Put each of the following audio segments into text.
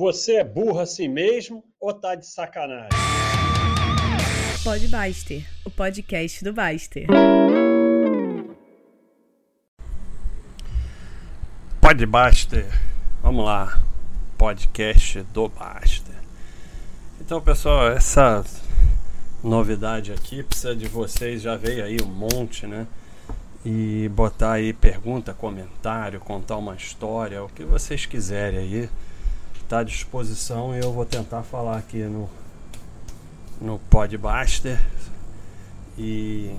Você é burro assim mesmo ou tá de sacanagem? Pode Baster, o podcast do Baster. Pode Baster, vamos lá, podcast do Baster. Então, pessoal, essa novidade aqui precisa de vocês, já veio aí um monte, né? E botar aí pergunta, comentário, contar uma história, o que vocês quiserem aí está à disposição e eu vou tentar falar aqui no, no Podbuster e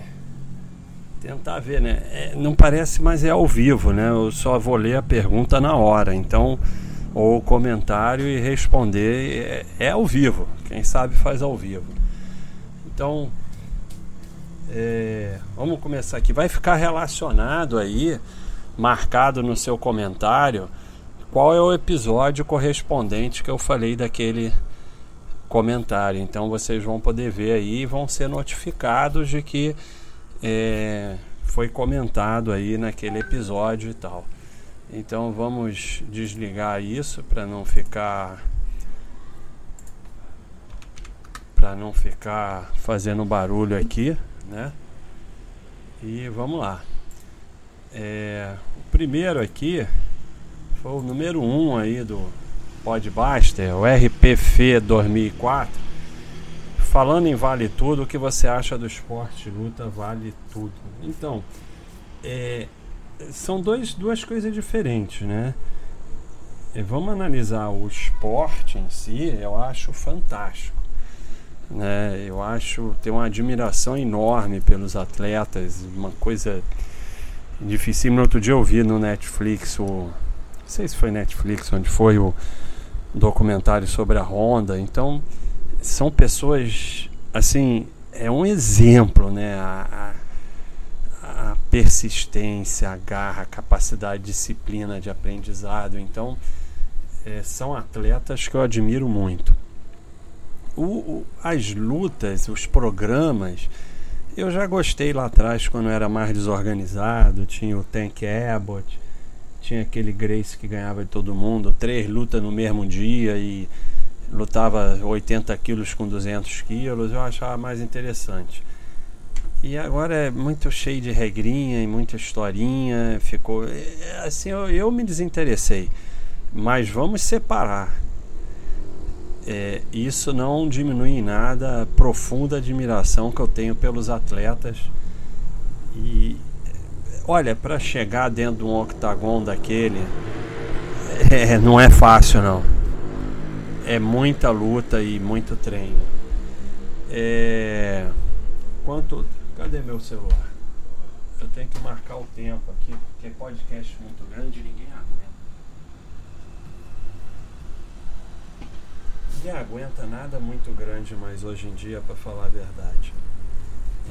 tentar ver, né? É, não parece, mas é ao vivo, né? Eu só vou ler a pergunta na hora, então ou o comentário e responder é, é ao vivo. Quem sabe faz ao vivo. Então, é, vamos começar aqui. Vai ficar relacionado aí, marcado no seu comentário qual é o episódio correspondente que eu falei daquele comentário. Então vocês vão poder ver aí e vão ser notificados de que é, foi comentado aí naquele episódio e tal. Então vamos desligar isso para não ficar para não ficar fazendo barulho aqui, né? E vamos lá. É, o primeiro aqui foi o número 1 um aí do Podbuster, o RPF 2004. Falando em Vale Tudo, o que você acha do esporte luta Vale Tudo? Então, é, são dois, duas coisas diferentes, né? E vamos analisar o esporte em si, eu acho fantástico. Né? Eu acho, tenho uma admiração enorme pelos atletas, uma coisa difícil. No outro dia eu vi no Netflix o sei se foi Netflix, onde foi o documentário sobre a Honda. Então, são pessoas, assim, é um exemplo, né? A, a, a persistência, a garra, a capacidade, disciplina de aprendizado. Então, é, são atletas que eu admiro muito. O, o, as lutas, os programas, eu já gostei lá atrás quando era mais desorganizado. Tinha o Tank Abbott, tinha aquele Grace que ganhava de todo mundo, três lutas no mesmo dia e lutava 80 quilos com 200 quilos, eu achava mais interessante. E agora é muito cheio de regrinha e muita historinha, ficou é, assim, eu, eu me desinteressei. Mas vamos separar. É, isso não diminui em nada a profunda admiração que eu tenho pelos atletas e, Olha, para chegar dentro de um octagon daquele, é, não é fácil não. É muita luta e muito treino. É... Quanto. Cadê meu celular? Eu tenho que marcar o tempo aqui, porque é podcast muito grande e ninguém aguenta. Ninguém aguenta nada muito grande mais hoje em dia, para falar a verdade.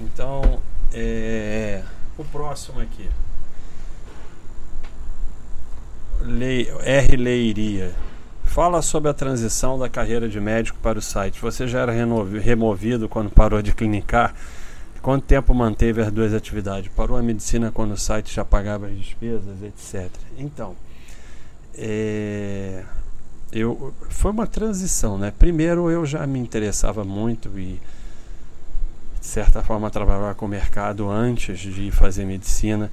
Então, é o próximo aqui. R. Leiria. Fala sobre a transição da carreira de médico para o site. Você já era removido quando parou de clinicar? Quanto tempo manteve as duas atividades? Parou a medicina quando o site já pagava as despesas, etc. Então, é, eu, foi uma transição, né? Primeiro eu já me interessava muito e certa forma trabalhar com o mercado antes de fazer medicina.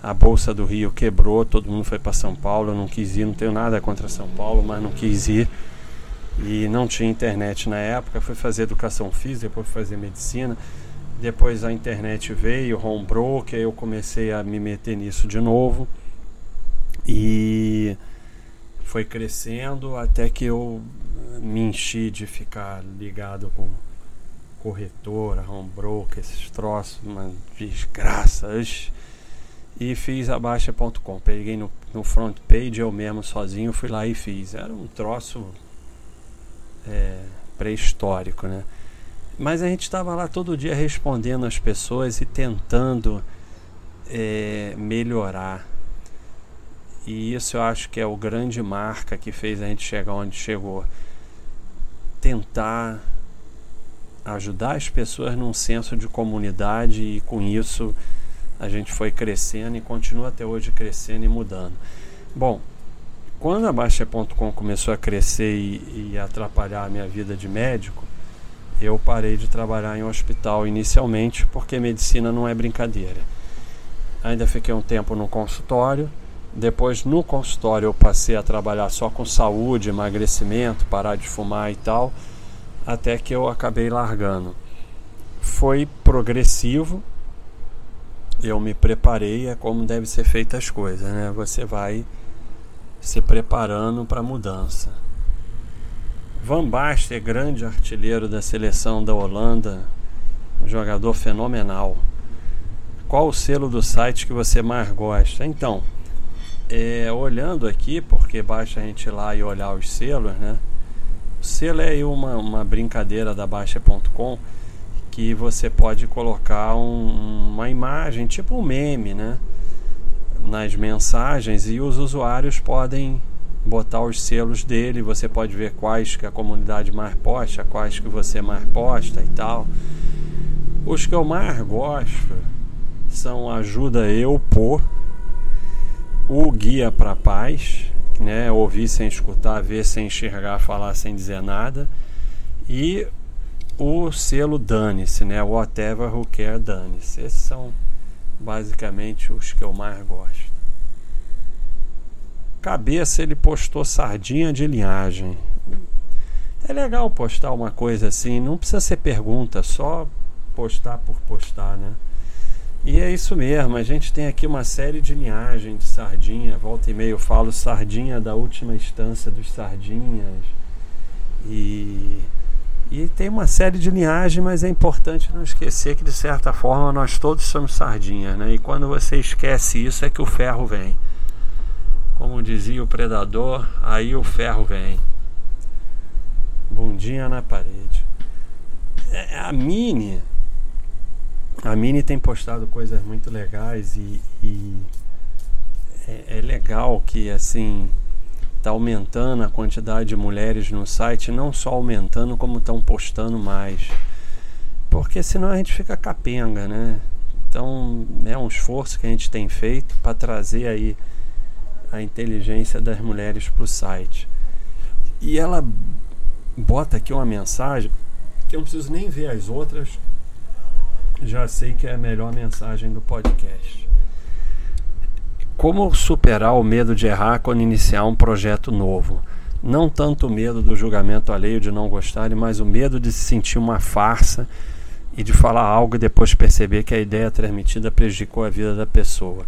A bolsa do Rio quebrou, todo mundo foi para São Paulo, eu não quis ir, não tenho nada contra São Paulo, mas não quis ir. E não tinha internet na época, fui fazer educação física, depois fui fazer medicina. Depois a internet veio, home broker, eu comecei a me meter nisso de novo. E foi crescendo até que eu me enchi de ficar ligado com corretora, home broker, esses troços, uma desgraça. E fiz a Baixa.com. Peguei no, no front page eu mesmo sozinho, fui lá e fiz. Era um troço é, pré-histórico, né? Mas a gente estava lá todo dia respondendo as pessoas e tentando é, melhorar. E isso eu acho que é o grande marca que fez a gente chegar onde chegou. Tentar ajudar as pessoas num senso de comunidade e com isso a gente foi crescendo e continua até hoje crescendo e mudando. Bom, quando a Baixa.com começou a crescer e, e atrapalhar a minha vida de médico, eu parei de trabalhar em hospital inicialmente porque medicina não é brincadeira. Ainda fiquei um tempo no consultório. Depois, no consultório, eu passei a trabalhar só com saúde, emagrecimento, parar de fumar e tal, até que eu acabei largando. Foi progressivo, eu me preparei, é como deve ser feita as coisas, né? Você vai se preparando para a mudança. Van Basten, grande artilheiro da seleção da Holanda, um jogador fenomenal. Qual o selo do site que você mais gosta? Então, é, olhando aqui, porque basta a gente ir lá e olhar os selos, né? Selo é uma, uma brincadeira da Baixa.com que você pode colocar um, uma imagem, tipo um meme, né? nas mensagens e os usuários podem botar os selos dele, você pode ver quais que a comunidade mais posta, quais que você mais posta e tal. Os que eu mais gosto são Ajuda Eu Por, o Guia para Paz, né? Ouvir sem escutar, ver sem enxergar, falar sem dizer nada, e o selo Dane-se, né? Whatever Who Care Dane-se. Esses são basicamente os que eu mais gosto. Cabeça ele postou sardinha de linhagem. É legal postar uma coisa assim, não precisa ser pergunta, só postar por postar, né? E é isso mesmo, a gente tem aqui uma série de linhagem de sardinha, volta e meia eu falo sardinha da última instância dos sardinhas. E e tem uma série de linhagens, mas é importante não esquecer que de certa forma nós todos somos sardinhas, né? E quando você esquece isso é que o ferro vem. Como dizia o predador, aí o ferro vem. Bundinha na parede. É, a Mini, a Mini tem postado coisas muito legais e, e é, é legal que assim está aumentando a quantidade de mulheres no site, não só aumentando, como estão postando mais. Porque senão a gente fica capenga, né? Então é um esforço que a gente tem feito para trazer aí a inteligência das mulheres para o site. E ela bota aqui uma mensagem que eu não preciso nem ver as outras, já sei que é a melhor mensagem do podcast. Como superar o medo de errar quando iniciar um projeto novo? Não tanto o medo do julgamento alheio de não gostarem, mas o medo de se sentir uma farsa e de falar algo e depois perceber que a ideia transmitida prejudicou a vida da pessoa.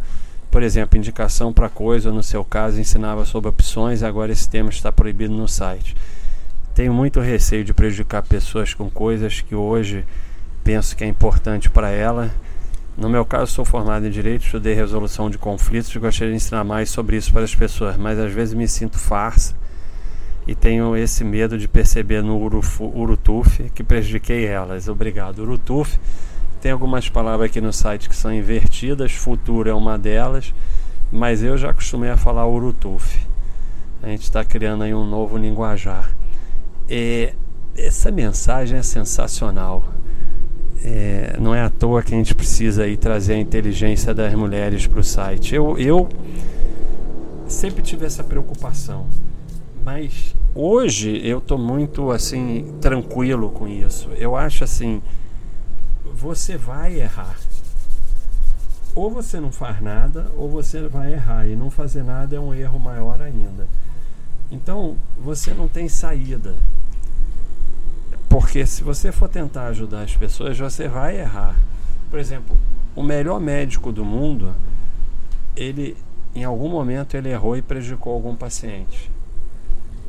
Por exemplo, indicação para coisa, no seu caso, ensinava sobre opções agora esse tema está proibido no site. Tenho muito receio de prejudicar pessoas com coisas que hoje penso que é importante para ela no meu caso, sou formado em Direito, estudei resolução de conflitos e gostaria de ensinar mais sobre isso para as pessoas, mas às vezes me sinto farsa e tenho esse medo de perceber no Urutuf que prejudiquei elas. Obrigado. Urutuf tem algumas palavras aqui no site que são invertidas, futuro é uma delas, mas eu já acostumei a falar Urutuf. A gente está criando aí um novo linguajar. E essa mensagem é sensacional. É, não é à toa que a gente precisa aí trazer a inteligência das mulheres para o site. Eu, eu sempre tive essa preocupação, mas hoje eu estou muito assim tranquilo com isso. Eu acho assim, você vai errar. Ou você não faz nada, ou você vai errar. E não fazer nada é um erro maior ainda. Então você não tem saída. Porque se você for tentar ajudar as pessoas, você vai errar. Por exemplo, o melhor médico do mundo, ele em algum momento ele errou e prejudicou algum paciente.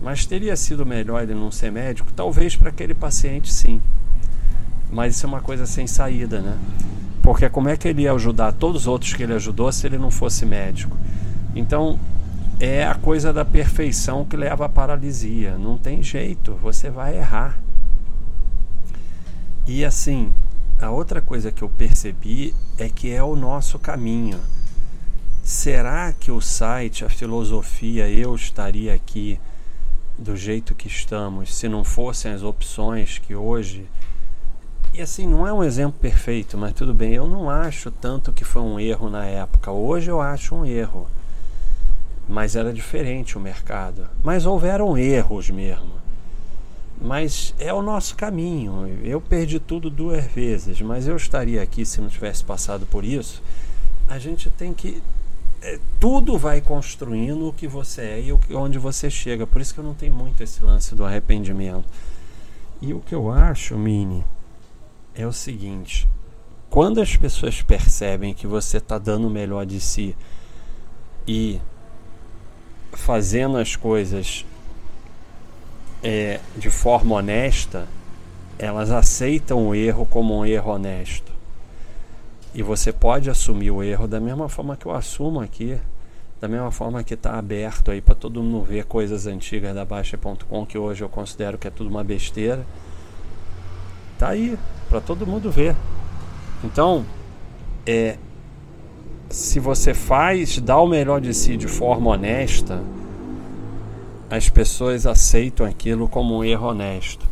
Mas teria sido melhor ele não ser médico? Talvez para aquele paciente sim. Mas isso é uma coisa sem saída, né? Porque como é que ele ia ajudar todos os outros que ele ajudou se ele não fosse médico? Então, é a coisa da perfeição que leva à paralisia. Não tem jeito, você vai errar. E assim, a outra coisa que eu percebi é que é o nosso caminho. Será que o site, a filosofia, eu estaria aqui do jeito que estamos se não fossem as opções que hoje. E assim, não é um exemplo perfeito, mas tudo bem. Eu não acho tanto que foi um erro na época. Hoje eu acho um erro. mas era diferente o mercado. Mas houveram erros mesmo. Mas é o nosso caminho. Eu perdi tudo duas vezes, mas eu estaria aqui se não tivesse passado por isso. A gente tem que. É, tudo vai construindo o que você é e onde você chega. Por isso que eu não tenho muito esse lance do arrependimento. E o que eu acho, Mini, é o seguinte: quando as pessoas percebem que você está dando o melhor de si e fazendo as coisas é, de forma honesta, elas aceitam o erro como um erro honesto. E você pode assumir o erro da mesma forma que eu assumo aqui, da mesma forma que está aberto aí para todo mundo ver coisas antigas da Baixa.com, que hoje eu considero que é tudo uma besteira. Tá aí, para todo mundo ver. Então, é, se você faz, dá o melhor de si de forma honesta, as pessoas aceitam aquilo como um erro honesto.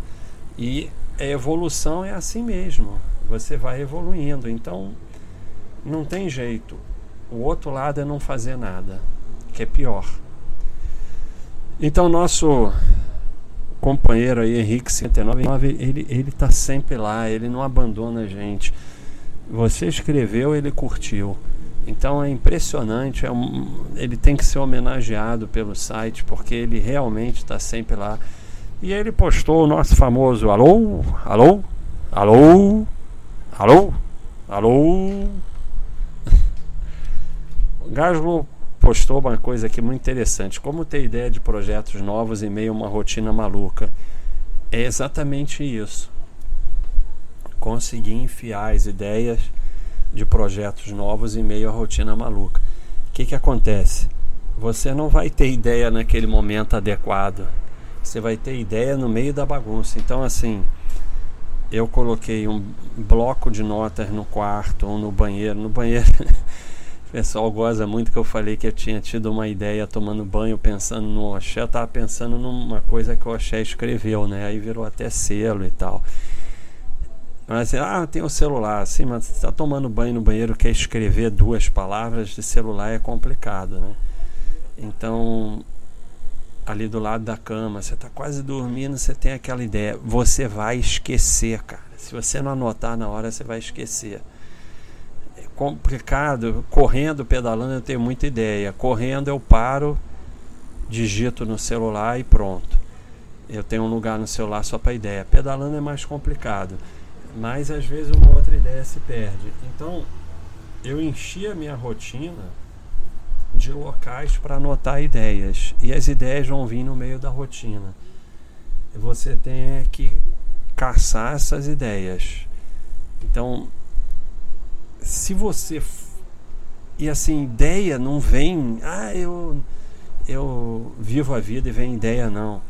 E a evolução é assim mesmo. Você vai evoluindo. Então, não tem jeito. O outro lado é não fazer nada, que é pior. Então, nosso companheiro aí, Henrique 59, ele, ele tá sempre lá, ele não abandona a gente. Você escreveu, ele curtiu. Então é impressionante, é um, ele tem que ser homenageado pelo site porque ele realmente está sempre lá. E ele postou o nosso famoso alô, alô, alô, alô, alô. O Gaslo postou uma coisa aqui muito interessante: como ter ideia de projetos novos em meio a uma rotina maluca. É exatamente isso. Conseguir enfiar as ideias de projetos novos em meio à rotina maluca. O que, que acontece? Você não vai ter ideia naquele momento adequado. Você vai ter ideia no meio da bagunça. Então, assim, eu coloquei um bloco de notas no quarto ou no banheiro. No banheiro, o pessoal goza muito que eu falei que eu tinha tido uma ideia tomando banho, pensando no Oxé. Eu estava pensando numa coisa que o Oxé escreveu, né? Aí virou até selo e tal. Mas ah, tem o celular, sim, mas você está tomando banho no banheiro, quer escrever duas palavras de celular é complicado, né? Então, ali do lado da cama, você está quase dormindo, você tem aquela ideia, você vai esquecer, cara. Se você não anotar na hora, você vai esquecer. É complicado, correndo, pedalando, eu tenho muita ideia. Correndo, eu paro, digito no celular e pronto. Eu tenho um lugar no celular só para ideia. Pedalando é mais complicado mas às vezes uma outra ideia se perde. Então, eu enchi a minha rotina de locais para anotar ideias e as ideias vão vir no meio da rotina. Você tem que caçar essas ideias. Então, se você e assim, ideia não vem, ah, eu eu vivo a vida e vem ideia não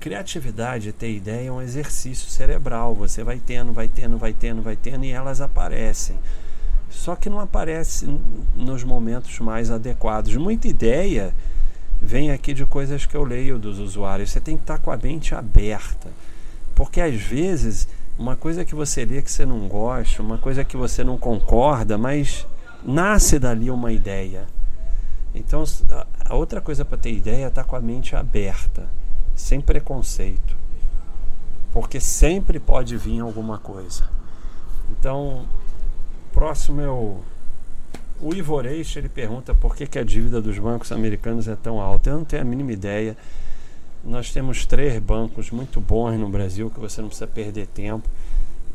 Criatividade, ter ideia é um exercício cerebral. Você vai tendo, vai tendo, vai tendo, vai tendo e elas aparecem. Só que não aparece nos momentos mais adequados. Muita ideia vem aqui de coisas que eu leio dos usuários. Você tem que estar com a mente aberta. Porque às vezes uma coisa que você lê que você não gosta, uma coisa que você não concorda, mas nasce dali uma ideia. Então, a outra coisa para ter ideia é estar com a mente aberta sem preconceito, porque sempre pode vir alguma coisa. Então, próximo é o, o Ivoreixe, ele pergunta por que, que a dívida dos bancos americanos é tão alta. Eu não tenho a mínima ideia. Nós temos três bancos muito bons no Brasil que você não precisa perder tempo.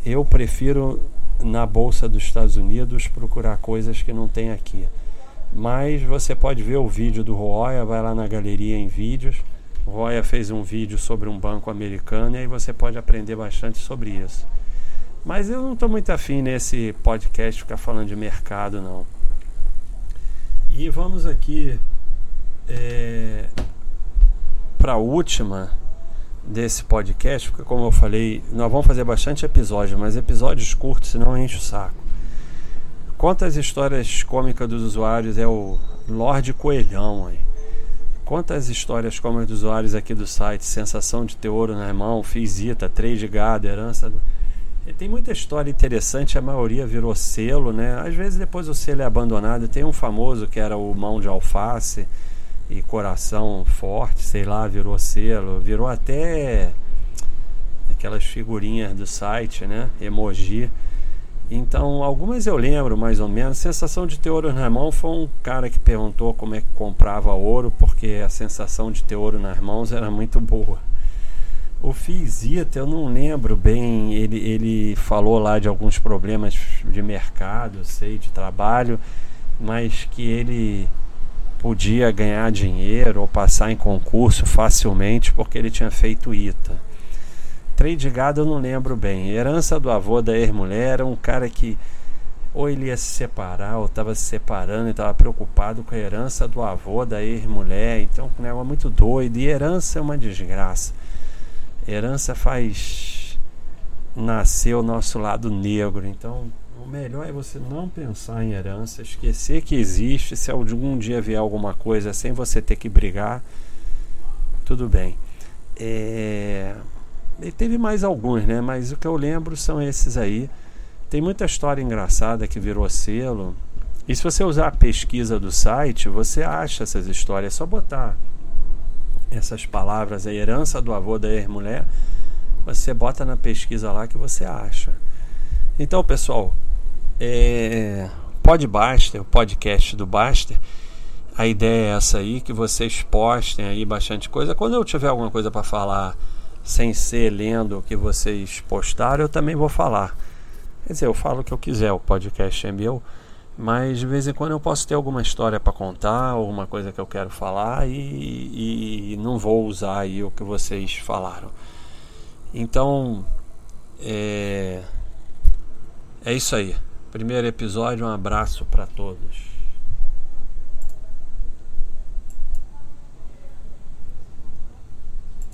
Eu prefiro na bolsa dos Estados Unidos procurar coisas que não tem aqui. Mas você pode ver o vídeo do Roya, vai lá na galeria em vídeos Roya fez um vídeo sobre um banco americano e aí você pode aprender bastante sobre isso. Mas eu não estou muito afim nesse podcast ficar falando de mercado, não. E vamos aqui é, para a última desse podcast, porque como eu falei, nós vamos fazer bastante episódios, mas episódios curtos, senão enche o saco. Conta as histórias cômicas dos usuários, é o Lorde Coelhão aí. Quantas histórias como as dos usuários aqui do site, sensação de ter ouro na mão, fizita, três de gado, herança. Do... Tem muita história interessante, a maioria virou selo, né? Às vezes depois o selo é abandonado. Tem um famoso que era o mão de alface, e coração forte, sei lá, virou selo, virou até aquelas figurinhas do site, né? Emoji. Então, algumas eu lembro mais ou menos. Sensação de ter ouro na mão foi um cara que perguntou como é que comprava ouro, porque a sensação de ter ouro nas mãos era muito boa. O Fizita, eu não lembro bem, ele, ele falou lá de alguns problemas de mercado, sei, de trabalho, mas que ele podia ganhar dinheiro ou passar em concurso facilmente porque ele tinha feito ITA. Trem de gado eu não lembro bem. Herança do avô da ex-mulher era um cara que ou ele ia se separar ou estava se separando e estava preocupado com a herança do avô da ex-mulher. Então, um negócio muito doido. E herança é uma desgraça. Herança faz nascer o nosso lado negro. Então, o melhor é você não pensar em herança, esquecer que existe. Se algum dia vier alguma coisa sem você ter que brigar, tudo bem. É e teve mais alguns, né? Mas o que eu lembro são esses aí. Tem muita história engraçada que virou selo. E se você usar a pesquisa do site, você acha essas histórias. É só botar essas palavras, a herança do avô da ex-mulher, você bota na pesquisa lá que você acha. Então, pessoal, é, Pod o podcast do Baster, a ideia é essa aí, que vocês postem aí bastante coisa. Quando eu tiver alguma coisa para falar sem ser lendo o que vocês postaram, eu também vou falar. Quer dizer, eu falo o que eu quiser, o podcast é meu, mas de vez em quando eu posso ter alguma história para contar, alguma coisa que eu quero falar e, e, não vou usar aí o que vocês falaram. Então, é, é isso aí. Primeiro episódio, um abraço para todos.